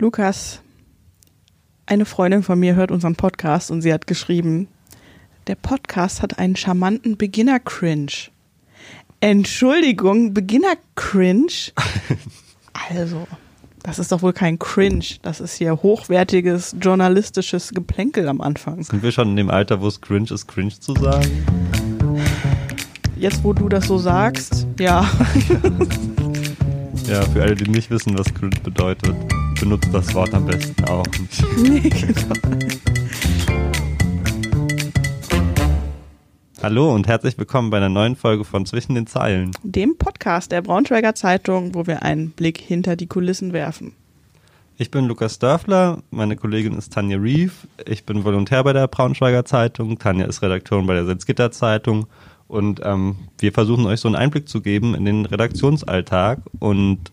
Lukas, eine Freundin von mir hört unseren Podcast und sie hat geschrieben, der Podcast hat einen charmanten Beginner-Cringe. Entschuldigung, Beginner-Cringe? Also, das ist doch wohl kein Cringe. Das ist hier hochwertiges journalistisches Geplänkel am Anfang. Sind wir schon in dem Alter, wo es cringe ist, cringe zu sagen? Jetzt, wo du das so sagst, ja. Ja, für alle, die nicht wissen, was cringe bedeutet, benutzt das Wort am besten auch nee, genau. Hallo und herzlich willkommen bei einer neuen Folge von Zwischen den Zeilen. Dem Podcast der Braunschweiger Zeitung, wo wir einen Blick hinter die Kulissen werfen. Ich bin Lukas Dörfler, meine Kollegin ist Tanja Reef, ich bin Volontär bei der Braunschweiger Zeitung, Tanja ist Redakteurin bei der Salzgitter Zeitung und ähm, wir versuchen euch so einen Einblick zu geben in den Redaktionsalltag und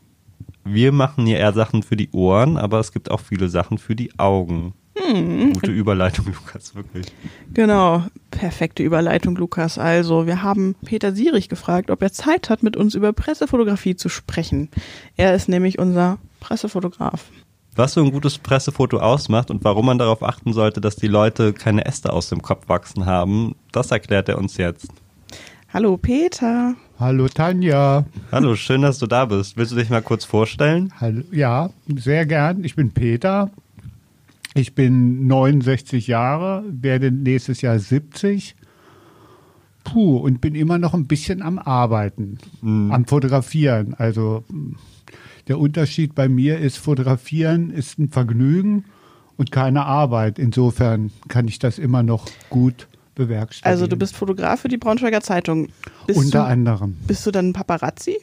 wir machen hier eher Sachen für die Ohren, aber es gibt auch viele Sachen für die Augen. Hm. Gute Überleitung, Lukas, wirklich. Genau, perfekte Überleitung, Lukas. Also, wir haben Peter Sierich gefragt, ob er Zeit hat, mit uns über Pressefotografie zu sprechen. Er ist nämlich unser Pressefotograf. Was so ein gutes Pressefoto ausmacht und warum man darauf achten sollte, dass die Leute keine Äste aus dem Kopf wachsen haben, das erklärt er uns jetzt. Hallo, Peter. Hallo Tanja. Hallo, schön, dass du da bist. Willst du dich mal kurz vorstellen? Hallo, ja, sehr gern. Ich bin Peter. Ich bin 69 Jahre, werde nächstes Jahr 70. Puh, und bin immer noch ein bisschen am Arbeiten, Mhm. am Fotografieren. Also der Unterschied bei mir ist, Fotografieren ist ein Vergnügen und keine Arbeit. Insofern kann ich das immer noch gut bewerkstelligen. Also, du bist Fotograf für die Braunschweiger Zeitung. Bist Unter du, anderem. Bist du dann Paparazzi?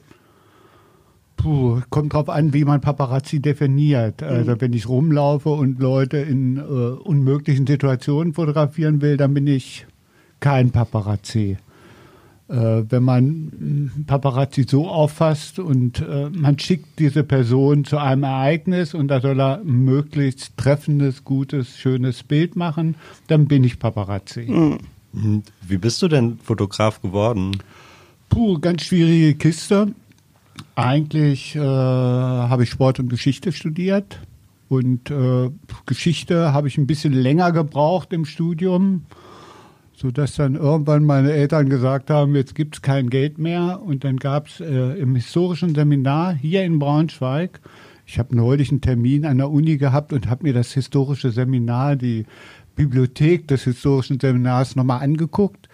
Puh, kommt drauf an, wie man Paparazzi definiert. Also wenn ich rumlaufe und Leute in äh, unmöglichen Situationen fotografieren will, dann bin ich kein Paparazzi. Äh, wenn man Paparazzi so auffasst und äh, man schickt diese Person zu einem Ereignis und da soll er ein möglichst treffendes, gutes, schönes Bild machen, dann bin ich Paparazzi. Und Wie bist du denn Fotograf geworden? Puh, ganz schwierige Kiste. Eigentlich äh, habe ich Sport und Geschichte studiert und äh, Geschichte habe ich ein bisschen länger gebraucht im Studium, sodass dann irgendwann meine Eltern gesagt haben, jetzt gibt es kein Geld mehr und dann gab es äh, im historischen Seminar hier in Braunschweig, ich habe neulich einen Termin an der Uni gehabt und habe mir das historische Seminar, die Bibliothek des historischen Seminars nochmal angeguckt.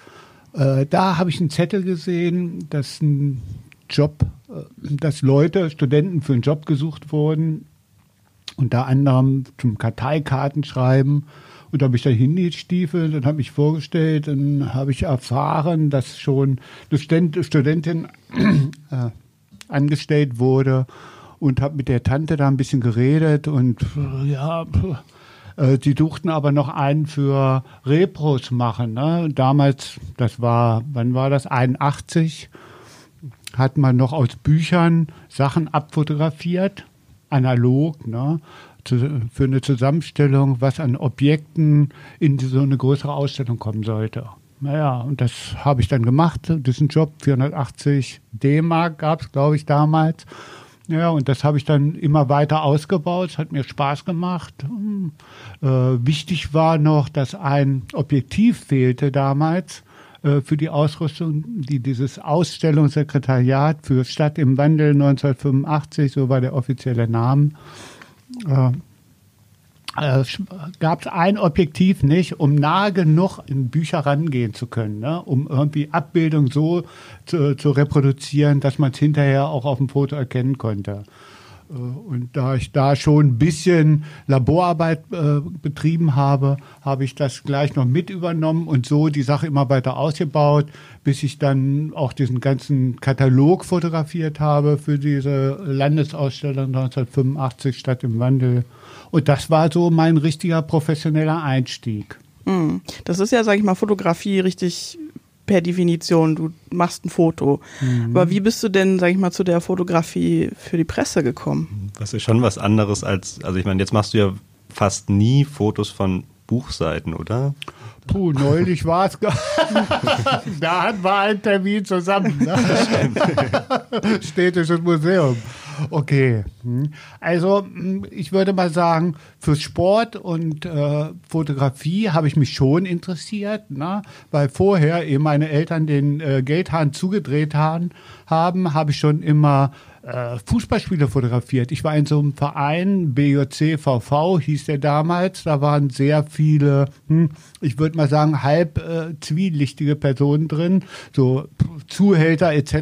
Äh, da habe ich einen Zettel gesehen, dass ein Job, äh, dass Leute, Studenten für einen Job gesucht wurden, unter anderem zum Karteikartenschreiben. Und da habe ich da hingestiefelt und habe mich vorgestellt. Dann habe ich erfahren, dass schon eine Studentin äh, angestellt wurde und habe mit der Tante da ein bisschen geredet und äh, ja, äh, suchten aber noch einen für Repros machen. Ne? Damals, das war, wann war das? 81 hat man noch aus Büchern Sachen abfotografiert, analog, ne, für eine Zusammenstellung, was an Objekten in so eine größere Ausstellung kommen sollte. Naja, und das habe ich dann gemacht. Ein Job, 480 D-Mark gab es, glaube ich, damals. Ja, und das habe ich dann immer weiter ausgebaut. Es hat mir Spaß gemacht. Hm. Äh, wichtig war noch, dass ein Objektiv fehlte damals äh, für die Ausrüstung, die dieses Ausstellungssekretariat für Stadt im Wandel 1985, so war der offizielle Name, äh, äh, gab es ein Objektiv nicht, um nahe genug in Bücher rangehen zu können, ne? um irgendwie Abbildung so zu, zu reproduzieren, dass man es hinterher auch auf dem Foto erkennen konnte. Äh, Und da ich da schon ein bisschen Laborarbeit äh, betrieben habe, habe ich das gleich noch mit übernommen und so die Sache immer weiter ausgebaut, bis ich dann auch diesen ganzen Katalog fotografiert habe für diese Landesausstellung 1985 Stadt im Wandel. Und das war so mein richtiger professioneller Einstieg. Hm. Das ist ja, sag ich mal, Fotografie richtig per Definition. Du machst ein Foto. Aber wie bist du denn, sag ich mal, zu der Fotografie für die Presse gekommen? Das ist schon was anderes als, also ich meine, jetzt machst du ja fast nie Fotos von Buchseiten, oder? Puh, neulich war es. da hatten wir einen Termin zusammen. Ne? Städtisches Museum. Okay. Hm. Also hm, ich würde mal sagen, für Sport und äh, Fotografie habe ich mich schon interessiert, ne? weil vorher, ehe meine Eltern den äh, Geldhahn zugedreht haben, haben, habe ich schon immer Fußballspiele fotografiert. Ich war in so einem Verein, BJC VV hieß der damals. Da waren sehr viele, hm, ich würde mal sagen, halb äh, zwielichtige Personen drin, so Zuhälter etc.,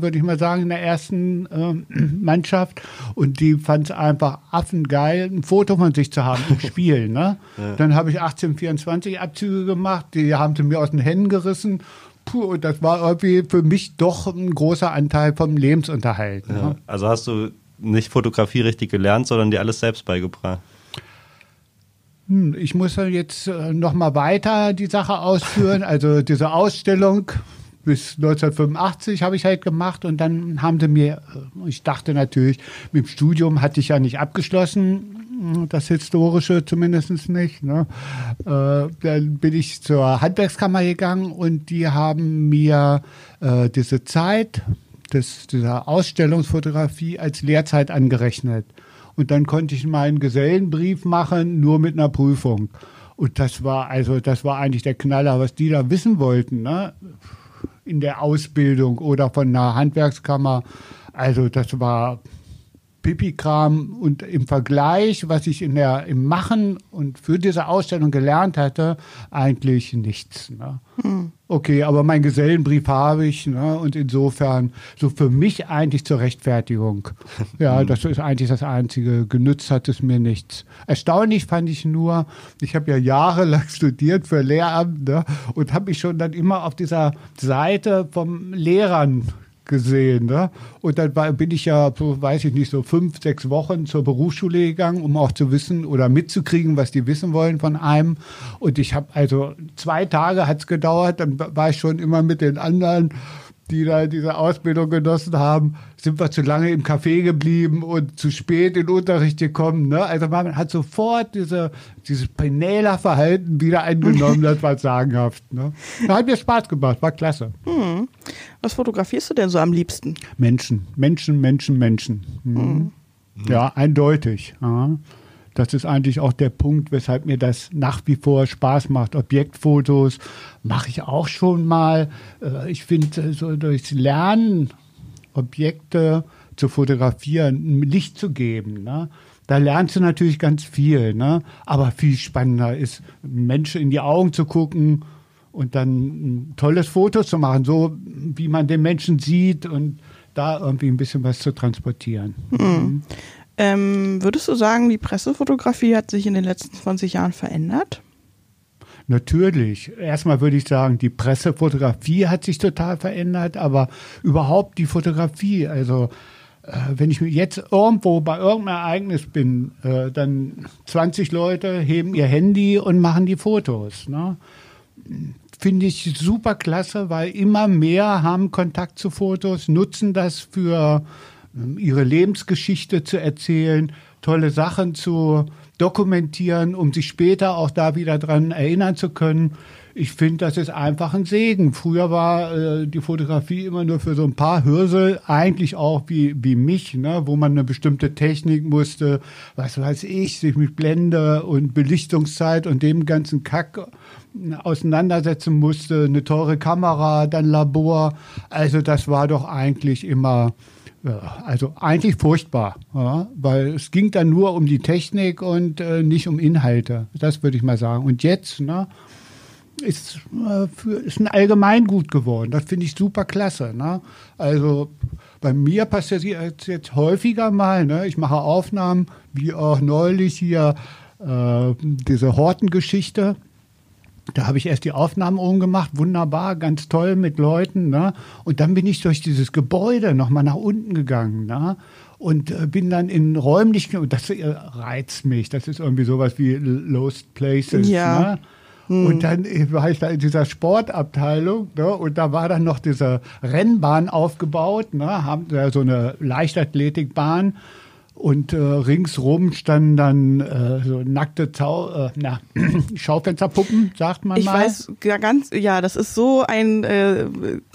würde ich mal sagen, in der ersten äh, Mannschaft. Und die fand es einfach affengeil, ein Foto von sich zu haben im Spiel. Ne? Ja. Dann habe ich 1824 Abzüge gemacht, die haben sie mir aus den Händen gerissen puh, das war irgendwie für mich doch ein großer Anteil vom Lebensunterhalt. Ne? Ja, also hast du nicht Fotografie richtig gelernt, sondern dir alles selbst beigebracht? Hm, ich muss jetzt äh, noch mal weiter die Sache ausführen. Also diese Ausstellung bis 1985 habe ich halt gemacht und dann haben sie mir, äh, ich dachte natürlich, mit dem Studium hatte ich ja nicht abgeschlossen, das Historische zumindest nicht. Ne? Äh, dann bin ich zur Handwerkskammer gegangen und die haben mir äh, diese Zeit des, dieser Ausstellungsfotografie als Lehrzeit angerechnet. Und dann konnte ich meinen Gesellenbrief machen, nur mit einer Prüfung. Und das war also, das war eigentlich der Knaller, was die da wissen wollten, ne? In der Ausbildung oder von einer Handwerkskammer. Also das war Pipi-Kram und im Vergleich, was ich in der, im Machen und für diese Ausstellung gelernt hatte, eigentlich nichts. Ne? Hm. Okay, aber meinen Gesellenbrief habe ich ne? und insofern so für mich eigentlich zur Rechtfertigung. Ja, hm. das ist eigentlich das Einzige. Genützt hat es mir nichts. Erstaunlich fand ich nur, ich habe ja jahrelang studiert für Lehramt ne? und habe mich schon dann immer auf dieser Seite vom Lehrern gesehen. Ne? Und dann war, bin ich ja, weiß ich nicht, so fünf, sechs Wochen zur Berufsschule gegangen, um auch zu wissen oder mitzukriegen, was die wissen wollen von einem. Und ich habe also zwei Tage hat es gedauert, dann war ich schon immer mit den anderen die da diese Ausbildung genossen haben, sind wir zu lange im Café geblieben und zu spät in den Unterricht gekommen. Ne? Also man hat sofort diese, dieses Penela-Verhalten wieder eingenommen, das war sagenhaft. Ne? Hat mir Spaß gemacht, war klasse. Hm. Was fotografierst du denn so am liebsten? Menschen, Menschen, Menschen, Menschen. Hm. Hm. Ja, eindeutig. Ja. Das ist eigentlich auch der Punkt, weshalb mir das nach wie vor Spaß macht. Objektfotos mache ich auch schon mal. Äh, ich finde, so durchs Lernen Objekte zu fotografieren, Licht zu geben. Ne? Da lernst du natürlich ganz viel. Ne? Aber viel spannender ist, Menschen in die Augen zu gucken und dann ein tolles Foto zu machen, so wie man den Menschen sieht und da irgendwie ein bisschen was zu transportieren. Mhm. Ähm, würdest du sagen, die Pressefotografie hat sich in den letzten 20 Jahren verändert? Natürlich. Erstmal würde ich sagen, die Pressefotografie hat sich total verändert, aber überhaupt die Fotografie, also äh, wenn ich jetzt irgendwo bei irgendeinem Ereignis bin, äh, dann 20 Leute heben ihr Handy und machen die Fotos. Ne? Finde ich super klasse, weil immer mehr haben Kontakt zu Fotos, nutzen das für ihre Lebensgeschichte zu erzählen, tolle Sachen zu dokumentieren, um sich später auch da wieder dran erinnern zu können. Ich finde, das ist einfach ein Segen. Früher war äh, die Fotografie immer nur für so ein paar Hürsel, eigentlich auch wie, wie mich, ne, wo man eine bestimmte Technik musste, was weiß ich, sich mit Blende und Belichtungszeit und dem ganzen Kack äh, auseinandersetzen musste, eine teure Kamera, dann Labor. Also das war doch eigentlich immer also eigentlich furchtbar, ja, weil es ging dann nur um die Technik und äh, nicht um Inhalte. Das würde ich mal sagen. Und jetzt ne, ist, äh, ein Allgemeingut geworden. Das finde ich super klasse. Ne? Also bei mir passiert es jetzt häufiger mal. Ne? Ich mache Aufnahmen, wie auch neulich hier äh, diese Hortengeschichte. Da habe ich erst die Aufnahmen umgemacht, wunderbar, ganz toll mit Leuten. Ne? Und dann bin ich durch dieses Gebäude nochmal nach unten gegangen. Ne? Und äh, bin dann in räumlichen, und das äh, reizt mich, das ist irgendwie sowas wie Lost Places. Ja. Ne? Hm. Und dann äh, war ich da in dieser Sportabteilung ne? und da war dann noch diese Rennbahn aufgebaut, ne? haben da so eine Leichtathletikbahn und äh, ringsrum standen dann äh, so nackte Zau äh, na, Schaufensterpuppen, sagt man ich mal. Ich weiß ja ganz, ja, das ist so ein äh,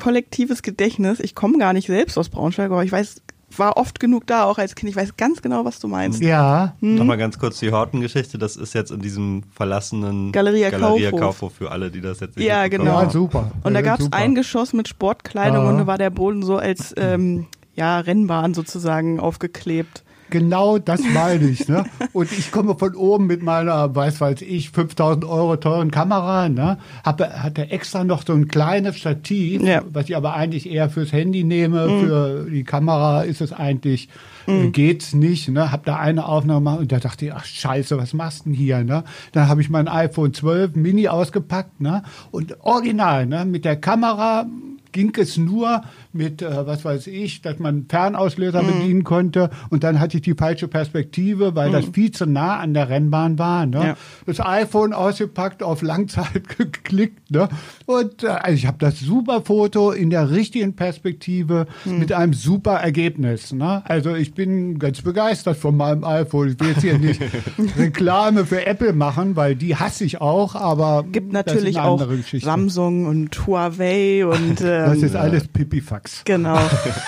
kollektives Gedächtnis. Ich komme gar nicht selbst aus Braunschweig, aber ich weiß war oft genug da, auch als Kind. Ich weiß ganz genau, was du meinst. Ja. Hm? Nochmal ganz kurz die Horten-Geschichte. Das ist jetzt in diesem verlassenen Galeria Galeria Kaufhof. Kaufhof für alle, die das jetzt nicht Ja, genau. Ja, super. Und da gab es ein Geschoss mit Sportkleidung Ja. und da war der Boden so als ähm, ja, Rennbahn sozusagen aufgeklebt. Genau das meine ich. Ne? Und ich komme von oben mit meiner, weiß weiß ich, 5000 Euro teuren Kamera. Ne? Hab, hatte extra noch so ein kleines Stativ, Ja. was ich aber eigentlich eher fürs Handy nehme. Für die Kamera ist es eigentlich, äh, geht's nicht. Ne? Hab da eine Aufnahme gemacht und da dachte ich, ach scheiße, was machst du denn hier? Ne? Dann habe ich mein iPhone 12 Mini ausgepackt ne? und original ne? mit der Kamera ging es nur mit, äh, was weiß ich, dass man Fernauslöser bedienen konnte und dann hatte ich die falsche Perspektive, weil das viel zu nah an der Rennbahn war. Ne? Ja. Das iPhone ausgepackt, auf Langzeit geklickt ne? und äh, also ich habe das super Foto in der richtigen Perspektive mit einem super Ergebnis. Ne? Also ich bin ganz begeistert von meinem iPhone. Ich will jetzt hier nicht Reklame für Apple machen, weil die hasse ich auch, aber Gibt natürlich auch. Samsung und Huawei und ähm, Das ist alles Pipifax. Genau.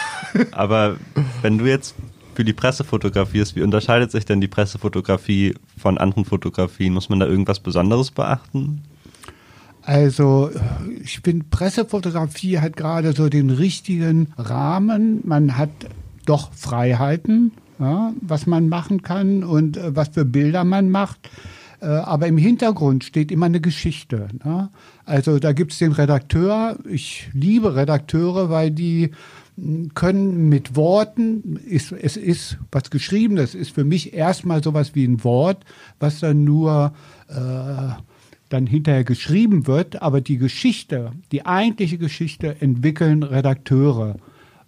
Aber wenn du jetzt für die Presse fotografierst, wie unterscheidet sich denn die Pressefotografie von anderen Fotografien? Muss man da irgendwas Besonderes beachten? Also ich finde, Pressefotografie hat gerade so den richtigen Rahmen. Man hat doch Freiheiten, ja, was man machen kann und äh, was für Bilder man macht. Äh, aber im Hintergrund steht immer eine Geschichte. Ne? Also da gibt es den Redakteur. Ich liebe Redakteure, weil die mh, können mit Worten, ist, es ist was Geschriebenes, ist für mich erstmal sowas wie ein Wort, was dann nur äh, dann hinterher geschrieben wird, aber die Geschichte, die eigentliche Geschichte entwickeln Redakteure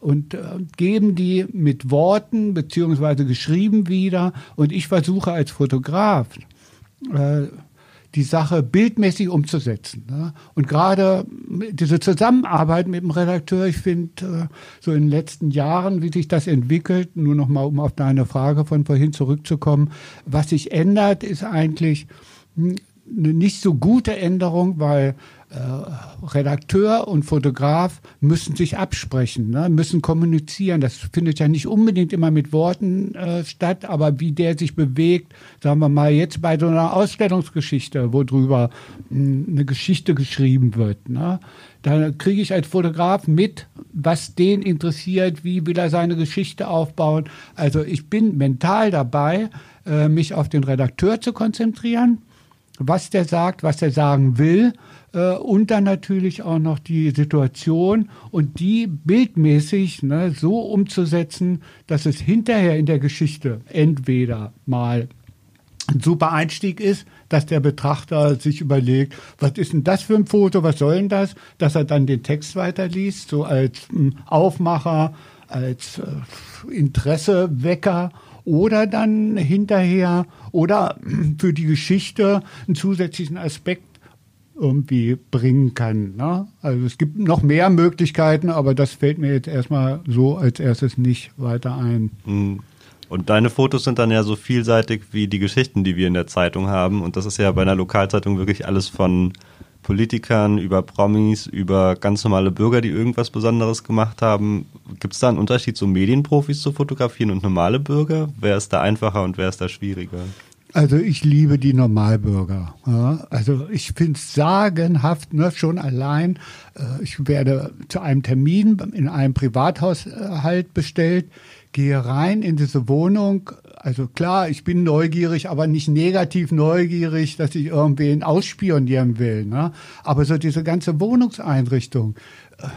und äh, geben die mit Worten beziehungsweise geschrieben wieder. Und ich versuche als Fotograf äh, die Sache bildmäßig umzusetzen. Ne? Und gerade diese Zusammenarbeit mit dem Redakteur, ich finde äh, so in den letzten Jahren, wie sich das entwickelt, nur noch mal um auf deine Frage von vorhin zurückzukommen, was sich ändert, ist eigentlich hm, eine nicht so gute Änderung, weil Redakteur und Fotograf müssen sich absprechen, ne? müssen kommunizieren. Das findet ja nicht unbedingt immer mit Worten äh, statt, aber wie der sich bewegt, sagen wir mal jetzt bei so einer Ausstellungsgeschichte, wo drüber mh, eine Geschichte geschrieben wird, ne? da kriege ich als Fotograf mit, was den interessiert, wie will er seine Geschichte aufbauen. Also ich bin mental dabei, äh, mich auf den Redakteur zu konzentrieren was der sagt, was er sagen will äh, und dann natürlich auch noch die Situation und die bildmäßig ne, so umzusetzen, dass es hinterher in der Geschichte entweder mal ein super Einstieg ist, dass der Betrachter sich überlegt, was ist denn das für ein Foto, was soll denn das, dass er dann den Text weiterliest, so als mh, Aufmacher, als äh, Interessewecker oder dann hinterher oder für die Geschichte einen zusätzlichen Aspekt irgendwie bringen kann. Ne? Also es gibt noch mehr Möglichkeiten, aber das fällt mir jetzt erstmal so als erstes nicht weiter ein. Hm. Und deine Fotos sind dann ja so vielseitig wie die Geschichten, die wir in der Zeitung haben. Und das ist ja bei einer Lokalzeitung wirklich alles von Politikern über Promis, über ganz normale Bürger, die irgendwas Besonderes gemacht haben. Gibt es da einen Unterschied, so Medienprofis zu fotografieren und normale Bürger? Wer ist da einfacher und wer ist da schwieriger? Also ich liebe die Normalbürger. Ja. Also ich finde es sagenhaft, ne, schon allein. Äh, ich werde zu einem Termin in einem Privathaushalt bestellt, gehe rein in diese Wohnung. Also klar, ich bin neugierig, aber nicht negativ neugierig, dass ich irgendwen ausspionieren will. Ne? Aber so diese ganze Wohnungseinrichtung. Äh,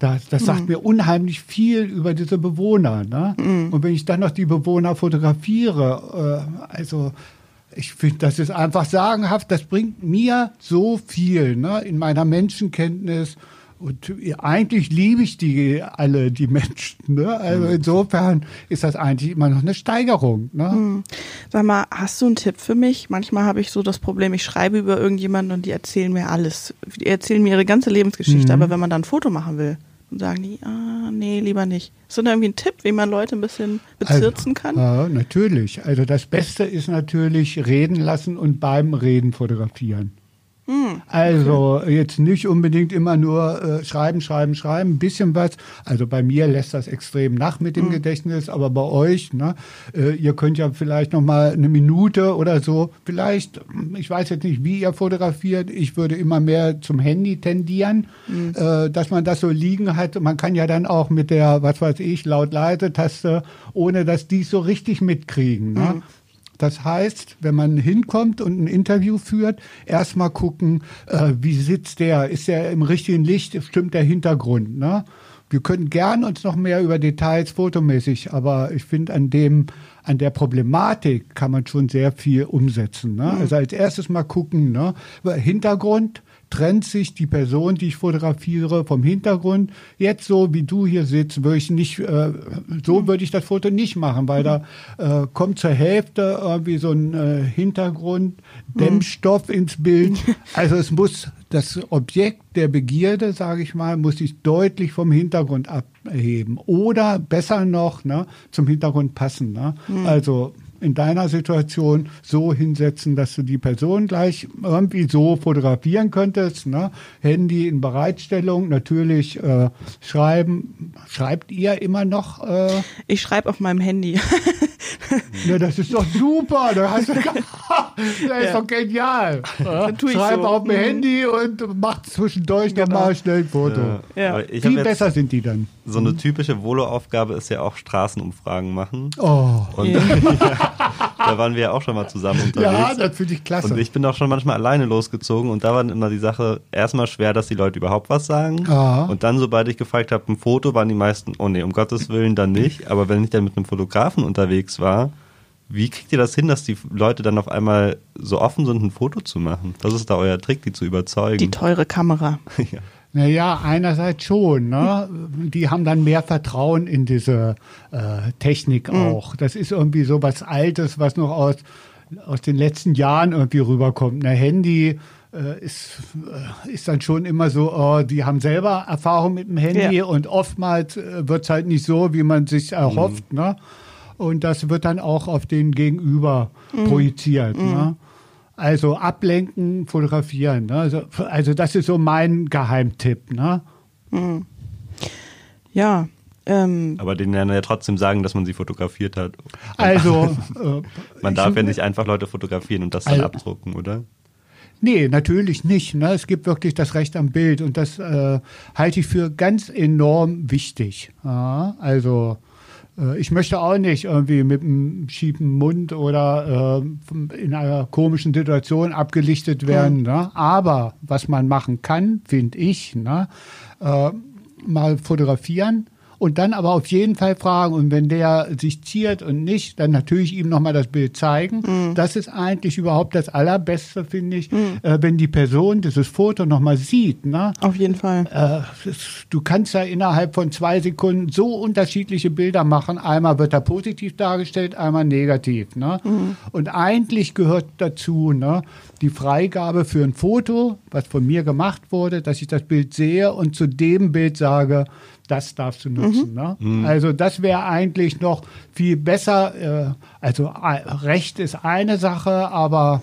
das, das sagt mir unheimlich viel über diese Bewohner. Ne? Und wenn ich dann noch die Bewohner fotografiere, äh, also ich finde, das ist einfach sagenhaft. Das bringt mir so viel ne? in meiner Menschenkenntnis. Und eigentlich liebe ich die alle, die Menschen. Ne? Also insofern ist das eigentlich immer noch eine Steigerung. Ne? Sag mal, hast du einen Tipp für mich? Manchmal habe ich so das Problem, ich schreibe über irgendjemanden und die erzählen mir alles. Die erzählen mir ihre ganze Lebensgeschichte, aber wenn man dann ein Foto machen will, sagen die, ah, nee, lieber nicht. Ist da irgendwie ein Tipp, wie man Leute ein bisschen bezirzen kann? Ja, natürlich. Also das Beste ist natürlich reden lassen und beim Reden fotografieren. Also jetzt nicht unbedingt immer nur äh, schreiben, schreiben, schreiben, ein bisschen was. Also bei mir lässt das extrem nach mit dem Gedächtnis, aber bei euch, ne, äh, ihr könnt ja vielleicht noch mal eine Minute oder so, vielleicht, ich weiß jetzt nicht, wie ihr fotografiert. Ich würde immer mehr zum Handy tendieren, äh, dass man das so liegen hat. Man kann ja dann auch mit der, was weiß ich, laut leise Taste, ohne dass die es so richtig mitkriegen. Ne? Das heißt, wenn man hinkommt und ein Interview führt, erstmal gucken, äh, wie sitzt der, ist der im richtigen Licht, stimmt der Hintergrund. Ne? Wir können gern uns noch mehr über Details fotomäßig, aber ich finde an dem, an der Problematik kann man schon sehr viel umsetzen. Ne? Also als erstes mal gucken, ne? Hintergrund, trennt sich die Person, die ich fotografiere, vom Hintergrund. Jetzt so, wie du hier sitzt, würde ich nicht, äh, so würde ich das Foto nicht machen, weil da äh, kommt zur Hälfte irgendwie so ein äh, Hintergrund, Dämmstoff ins Bild. Also es muss das Objekt der Begierde, sage ich mal, muss sich deutlich vom Hintergrund abheben. Oder besser noch, ne, zum Hintergrund passen. Ne? Also in deiner Situation so hinsetzen, dass du die Person gleich irgendwie so fotografieren könntest. Ne? Handy in Bereitstellung, natürlich äh, schreiben. Schreibt ihr immer noch? Äh, Ich schreibe auf meinem Handy. ne, das ist doch super. Das ist Ja. doch genial. Ja? tue ich Schreib so. auf dem Mhm. Handy und mach zwischendurch Genau. nochmal schnell ein Foto. Ja. Viel besser sind die dann. So eine typische Volo-Aufgabe ist ja auch Straßenumfragen machen. Oh. Und da waren wir ja auch schon mal zusammen unterwegs. Ja, das finde ich klasse. Und ich bin auch schon manchmal alleine losgezogen und da war dann immer die Sache erstmal schwer, dass die Leute überhaupt was sagen. Ja. Und dann, sobald ich gefragt habe, ein Foto, waren die meisten, oh nee, um Gottes Willen dann nicht. Aber wenn ich dann mit einem Fotografen unterwegs war, wie kriegt ihr das hin, dass die Leute dann auf einmal so offen sind, ein Foto zu machen? Das ist da euer Trick, die zu überzeugen. Die teure Kamera. ja. Naja, einerseits schon. Ne? Die haben dann mehr Vertrauen in diese äh, Technik auch. Das ist irgendwie so was Altes, was noch aus, aus den letzten Jahren irgendwie rüberkommt. Ein Handy äh, ist, äh, ist dann schon immer so, oh, die haben selber Erfahrung mit dem Handy Ja. und oftmals äh, wird es halt nicht so, wie man sich erhofft. Ne? Und das wird dann auch auf den Gegenüber projiziert. Ne? Also ablenken, fotografieren. Ne? Also, also das ist so mein Geheimtipp. Ne? Ja. Ähm, Aber denen ja trotzdem sagen, dass man sie fotografiert hat. Also äh, Man darf ich- ja nicht einfach Leute fotografieren und das dann Also- abdrucken, oder? Nee, natürlich nicht. Ne? Es gibt wirklich das Recht am Bild und das äh, halte ich für ganz enorm wichtig. Ja? Also äh, ich möchte auch nicht irgendwie mit einem schiefen Mund oder äh, in einer komischen Situation abgelichtet werden. Ne? Aber was man machen kann, finde ich, ne? äh, mal fotografieren und dann aber auf jeden Fall fragen. Und wenn der sich ziert und nicht, dann natürlich ihm nochmal das Bild zeigen. Das ist eigentlich überhaupt das Allerbeste, finde ich, äh, wenn die Person dieses Foto nochmal sieht. Ne? auf jeden Fall. Äh, es- du kannst ja innerhalb von zwei Sekunden so unterschiedliche Bilder machen. Einmal wird er positiv dargestellt, einmal negativ. Ne? Und eigentlich gehört dazu ne, die Freigabe für ein Foto, was von mir gemacht wurde, dass ich das Bild sehe und zu dem Bild sage, das darfst du nutzen. Ne? Also das wäre eigentlich noch viel besser. Äh, also Recht ist eine Sache, aber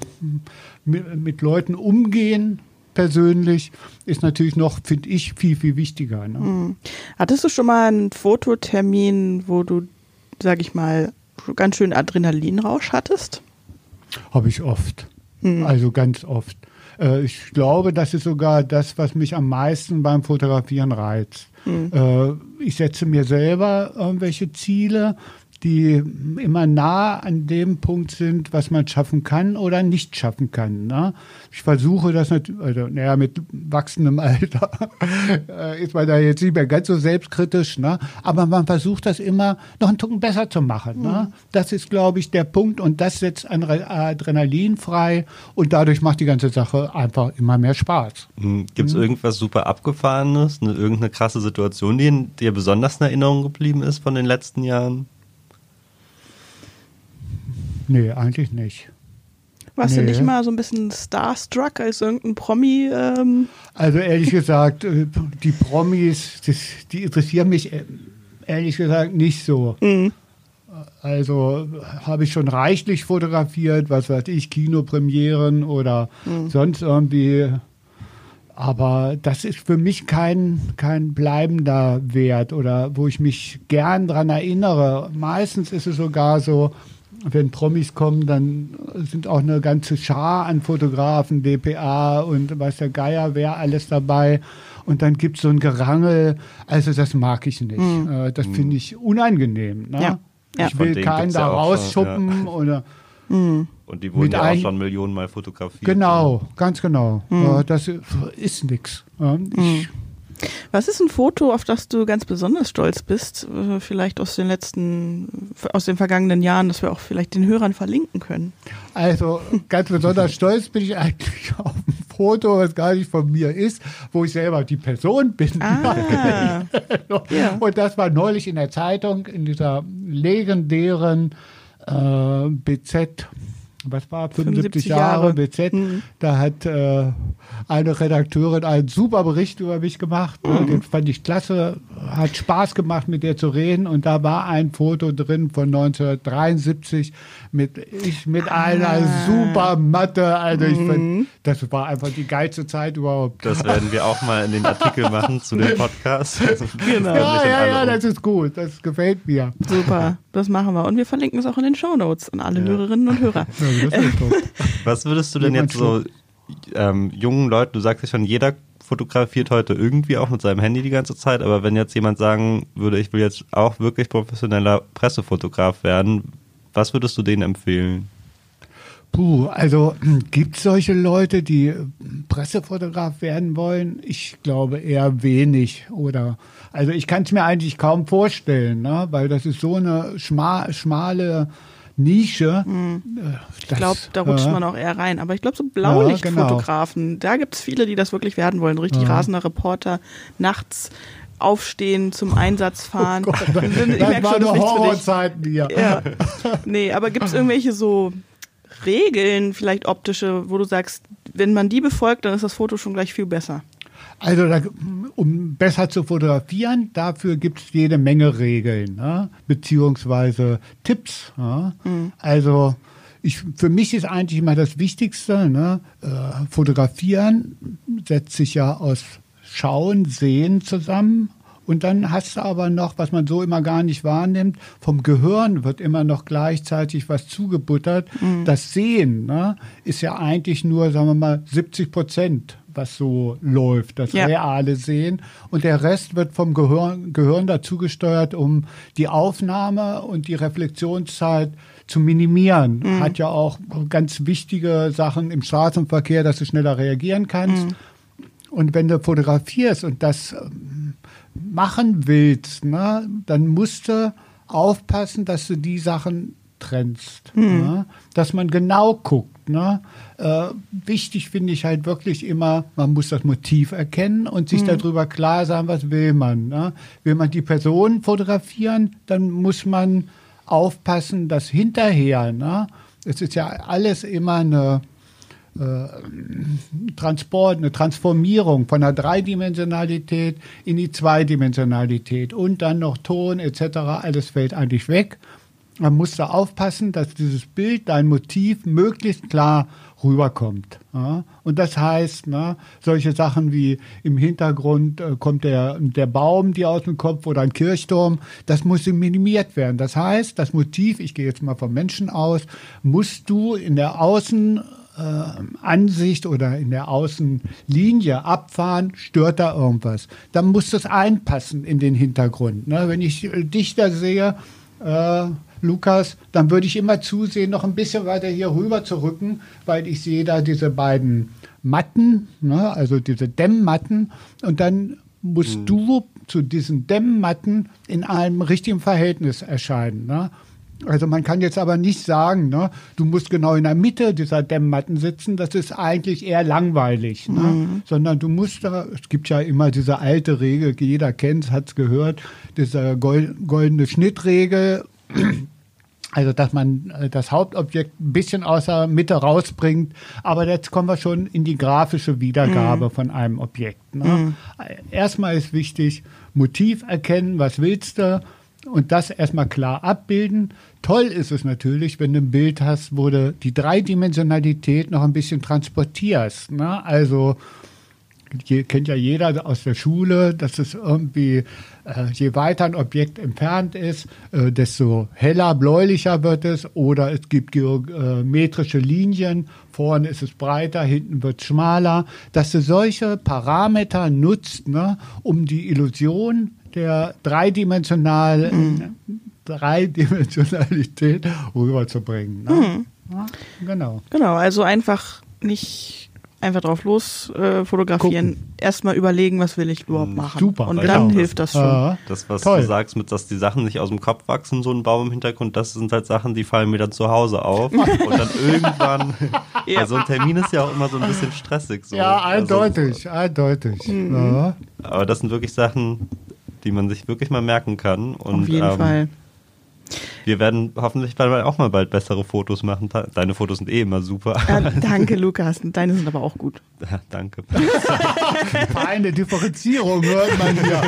mit, mit Leuten umgehen persönlich ist natürlich noch, finde ich, viel, viel wichtiger. Ne? Hattest du schon mal einen Fototermin, wo du, sag ich mal, ganz schön Adrenalinrausch hattest? Habe ich oft. Also ganz oft. Äh, ich glaube, das ist sogar das, was mich am meisten beim Fotografieren reizt. Äh, ich setze mir selber irgendwelche Ziele, die immer nah an dem Punkt sind, was man schaffen kann oder nicht schaffen kann. Ne? Ich versuche das natürlich, also naja, mit wachsendem Alter äh, ist man da jetzt nicht mehr ganz so selbstkritisch, ne? aber man versucht das immer noch einen Tucken besser zu machen. Ne? Das ist, glaube ich, der Punkt und das setzt Adre- Adrenalin frei und dadurch macht die ganze Sache einfach immer mehr Spaß. Gibt es irgendwas super Abgefahrenes, eine, irgendeine krasse Situation, die in- dir besonders in Erinnerung geblieben ist von den letzten Jahren? Nee, eigentlich nicht. Warst du Nee. nicht mal so ein bisschen starstruck als irgendein Promi? Ähm, Also ehrlich gesagt, äh, die Promis, das, die interessieren mich äh, ehrlich gesagt nicht so. Also habe ich schon reichlich fotografiert, was weiß ich, Kinopremieren oder Mhm. sonst irgendwie. Aber das ist für mich kein, kein bleibender Wert oder wo ich mich gern dran erinnere. Meistens ist es sogar so, wenn Promis kommen, dann sind auch eine ganze Schar an Fotografen, DPA und weiß der Geier, wer alles dabei. Und dann gibt es so ein Gerangel. Also das mag ich nicht. Äh, Das finde ich unangenehm. Ne? Mhm. Ja. Ja. Ich will keinen da ja auch schon, rausschuppen oder Mhm. Und die wurden ja auch schon Millionen Mal fotografiert. genau, ganz genau. Mhm. Äh, Das ist nix. Ja, Ich, Was ist ein Foto, auf das du ganz besonders stolz bist? Äh, Vielleicht aus den letzten, aus den vergangenen Jahren, dass wir auch vielleicht den Hörern verlinken können. Also ganz besonders stolz bin ich eigentlich auf ein Foto, was gar nicht von mir ist, wo ich selber die Person bin. Ah, Ja. Und das war neulich in der Zeitung, in dieser legendären äh, BZ, was war, 75, 75 Jahre, Jahre. BZ. Mhm. Da hat äh, eine Redakteurin einen super Bericht über mich gemacht. Ne? Den fand ich klasse, hat Spaß gemacht, mit der zu reden. Und da war ein Foto drin von 1973 mit ich mit einer super Matte. Also ich fand, das war einfach die geilste Zeit überhaupt. Das werden wir auch mal in den Artikel machen zu dem Podcast. Genau. ja, ja, ja, das ist gut. Das gefällt mir. super. Das machen wir. Und wir verlinken es auch in den Shownotes an alle Ja. Hörerinnen und Hörer. Ja. Was würdest du denn jetzt so ähm, jungen Leuten, du sagst ja schon, jeder fotografiert heute irgendwie auch mit seinem Handy die ganze Zeit, aber wenn jetzt jemand sagen würde, ich will jetzt auch wirklich professioneller Pressefotograf werden, was würdest du denen empfehlen? Puh, also gibt es solche Leute, die Pressefotograf werden wollen? Ich glaube eher wenig. Oder also ich kann es mir eigentlich kaum vorstellen, ne? weil das ist so eine schma schmale Nische. Äh, Ich glaube, da rutscht man auch eher rein. Aber ich glaube, so Blaulichtfotografen, da gibt es viele, die das wirklich werden wollen. Richtig rasender Reporter, nachts aufstehen, zum Einsatz fahren. Oh Gott, ich das merk waren schon, das. Horrorzeiten hier. Ja. Nee, aber gibt es irgendwelche so Regeln, vielleicht optische, wo du sagst, wenn man die befolgt, dann ist das Foto schon gleich viel besser. Also da, um besser zu fotografieren, dafür gibt es jede Menge Regeln, ne? beziehungsweise Tipps. Ja? Also ich, für mich ist eigentlich immer das Wichtigste, ne? äh, fotografieren setzt sich ja aus Schauen, Sehen zusammen. Und dann hast du aber noch, was man so immer gar nicht wahrnimmt, vom Gehirn wird immer noch gleichzeitig was zugebuttert. Das Sehen ne, ist ja eigentlich nur, sagen wir mal, 70 Prozent, was so läuft, das Ja. reale Sehen. Und der Rest wird vom Gehirn, Gehirn dazu gesteuert, um die Aufnahme und die Reflexionszeit zu minimieren. Hat ja auch ganz wichtige Sachen im Straßenverkehr, dass du schneller reagieren kannst. Und wenn du fotografierst und das ähm, machen willst, ne, dann musst du aufpassen, dass du die Sachen trennst. Ne? Dass man genau guckt. Ne? Äh, wichtig finde ich halt wirklich immer, man muss das Motiv erkennen und sich darüber klar sein, was will man. Ne? Will man die Person fotografieren, dann muss man aufpassen, dass hinterher, ne? es ist ja alles immer eine Transport, eine Transformierung von der Dreidimensionalität in die Zweidimensionalität und dann noch Ton etc. Alles fällt eigentlich weg. Man muss da aufpassen, dass dieses Bild, dein Motiv möglichst klar rüberkommt. Ja? Und das heißt, ne, solche Sachen wie im Hintergrund äh, kommt der, der Baum dir aus dem Kopf oder ein Kirchturm, das muss minimiert werden. Das heißt, das Motiv, ich gehe jetzt mal vom Menschen aus, musst du in der Außen äh, Ansicht oder in der Außenlinie abfahren, stört da irgendwas. Dann muss das einpassen in den Hintergrund. Ne? Wenn ich äh, dich da sehe, äh, Lukas, dann würde ich immer zusehen, noch ein bisschen weiter hier rüber zu rücken, weil ich sehe da diese beiden Matten, ne? also diese Dämmmatten und dann musst du zu diesen Dämmmatten in einem richtigen Verhältnis erscheinen. Ne? Also man kann jetzt aber nicht sagen, ne, du musst genau in der Mitte dieser Dämmmatten sitzen, das ist eigentlich eher langweilig, ne? sondern du musst da, es gibt ja immer diese alte Regel, jeder kennt hat es gehört, diese gol goldene Schnittregel, also dass man äh, das Hauptobjekt ein bisschen aus der Mitte rausbringt, aber jetzt kommen wir schon in die grafische Wiedergabe von einem Objekt. Ne? Erstmal ist wichtig, Motiv erkennen, was willst du, und das erstmal klar abbilden. Toll ist es natürlich, wenn du ein Bild hast, wo du die Dreidimensionalität noch ein bisschen transportierst. Ne? Also kennt ja jeder aus der Schule, dass es irgendwie, äh, je weiter ein Objekt entfernt ist, äh, desto heller, bläulicher wird es. Oder es gibt geometrische Linien, vorne ist es breiter, hinten wird es schmaler. Dass du solche Parameter nutzt, ne, um die Illusion der dreidimensional, mhm. Dreidimensionalität rüberzubringen. Ne? Mhm. Ja, genau. Genau, also einfach nicht einfach drauf los äh, fotografieren, erstmal überlegen, was will ich überhaupt machen. Super. Und dann genau. hilft das schon. Das, was Toll. du sagst, mit dass die Sachen nicht aus dem Kopf wachsen, so ein Baum im Hintergrund, das sind halt Sachen, die fallen mir dann zu Hause auf. und dann irgendwann, ja. also ein Termin ist ja auch immer so ein bisschen stressig. So. Ja, eindeutig, also, eindeutig. Mhm. Ja. Aber das sind wirklich Sachen, die man sich wirklich mal merken kann. Und, Auf jeden ähm, Fall. Wir werden hoffentlich auch mal bald bessere Fotos machen. Deine Fotos sind eh immer super. Ja, danke, Lukas. Deine sind aber auch gut. Ja, danke. Feine Differenzierung hört man hier.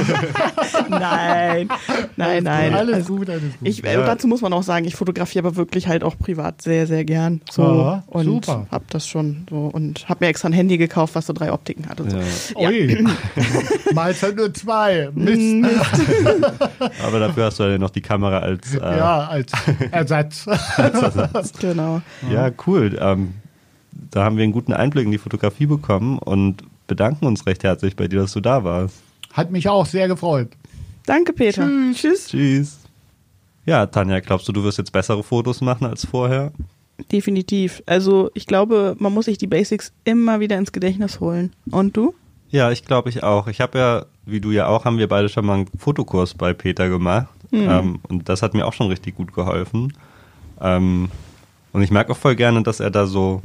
nein, nein, nein. Alles also, gut, alles gut. Ich, ja. Dazu muss man auch sagen, ich fotografiere aber wirklich halt auch privat sehr, sehr gern. So, ja, und super. hab das schon so und hab mir extra ein Handy gekauft, was so drei Optiken hat und so. Ja. Ui. Mal halt nur zwei. Mist. aber dafür hast du ja noch die Kamera als äh, ja, als Ersatz. als Ersatz. Genau. Ja, cool. Ähm, da haben wir einen guten Einblick in die Fotografie bekommen und bedanken uns recht herzlich bei dir, dass du da warst. Hat mich auch sehr gefreut. Danke, Peter. Tschüss. Tschüss. Tschüss. Ja, Tanja, glaubst du, du wirst jetzt bessere Fotos machen als vorher? Definitiv. Also ich glaube, man muss sich die Basics immer wieder ins Gedächtnis holen. Und du? Ja, ich glaube ich auch. Ich habe ja, wie du ja auch, haben wir beide schon mal einen Fotokurs bei Peter gemacht. Mhm. Ähm, und das hat mir auch schon richtig gut geholfen. Ähm, und ich merke auch voll gerne, dass er da so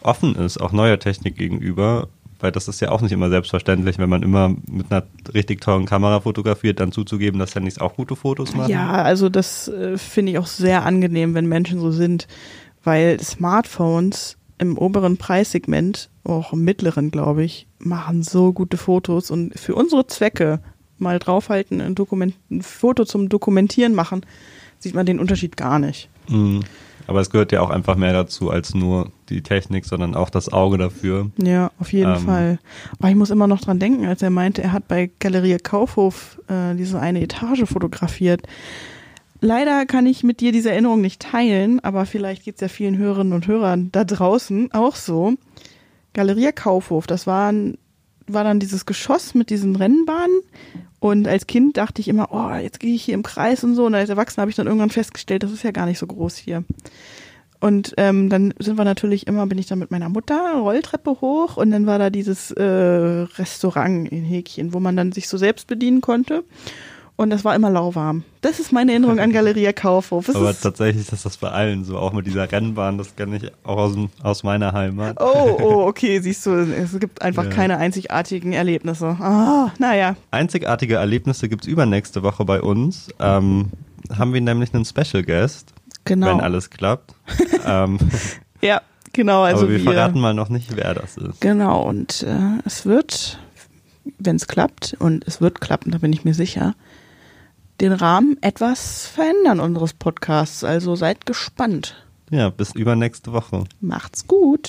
offen ist, auch neuer Technik gegenüber, weil das ist ja auch nicht immer selbstverständlich, wenn man immer mit einer richtig tollen Kamera fotografiert, dann zuzugeben, dass Handys auch gute Fotos machen. Ja, also das äh, finde ich auch sehr angenehm, wenn Menschen so sind, weil Smartphones im oberen Preissegment, auch im mittleren, glaube ich, machen so gute Fotos und für unsere Zwecke mal draufhalten, ein, Dokument, ein Foto zum Dokumentieren machen, sieht man den Unterschied gar nicht. Mhm. Aber es gehört ja auch einfach mehr dazu als nur die Technik, sondern auch das Auge dafür. Ja, auf jeden ähm, Fall. Aber ich muss immer noch dran denken, als er meinte, er hat bei Galerie Kaufhof äh, diese eine Etage fotografiert. Leider kann ich mit dir diese Erinnerung nicht teilen, aber vielleicht geht es ja vielen Hörerinnen und Hörern da draußen auch so. Galerie Kaufhof, das war, war dann dieses Geschoss mit diesen Rennbahnen und als Kind dachte ich immer, oh, jetzt gehe ich hier im Kreis und so. Und als Erwachsener habe ich dann irgendwann festgestellt, das ist ja gar nicht so groß hier. Und ähm, dann sind wir natürlich immer, bin ich dann mit meiner Mutter Rolltreppe hoch und dann war da dieses äh, Restaurant in Häkchen, wo man dann sich so selbst bedienen konnte. Und das war immer lauwarm. Das ist meine Erinnerung an Galeria Kaufhof. Das Aber tatsächlich ist das bei allen so, auch mit dieser Rennbahn, das kenne ich auch aus, aus meiner Heimat. Oh, oh, okay, siehst du, es gibt einfach ja. keine einzigartigen Erlebnisse. Ah, naja. Einzigartige Erlebnisse gibt es übernächste Woche bei uns. Ähm, haben wir nämlich einen Special Guest. Genau. Wenn alles klappt. ähm, ja, genau. Also aber wir, wir, verraten mal noch nicht, wer das ist. Genau, und äh, es wird, wenn es klappt, und es wird klappen, da bin ich mir sicher, den Rahmen etwas verändern unseres Podcasts. Also seid gespannt. Ja, bis übernächste Woche. Macht's gut.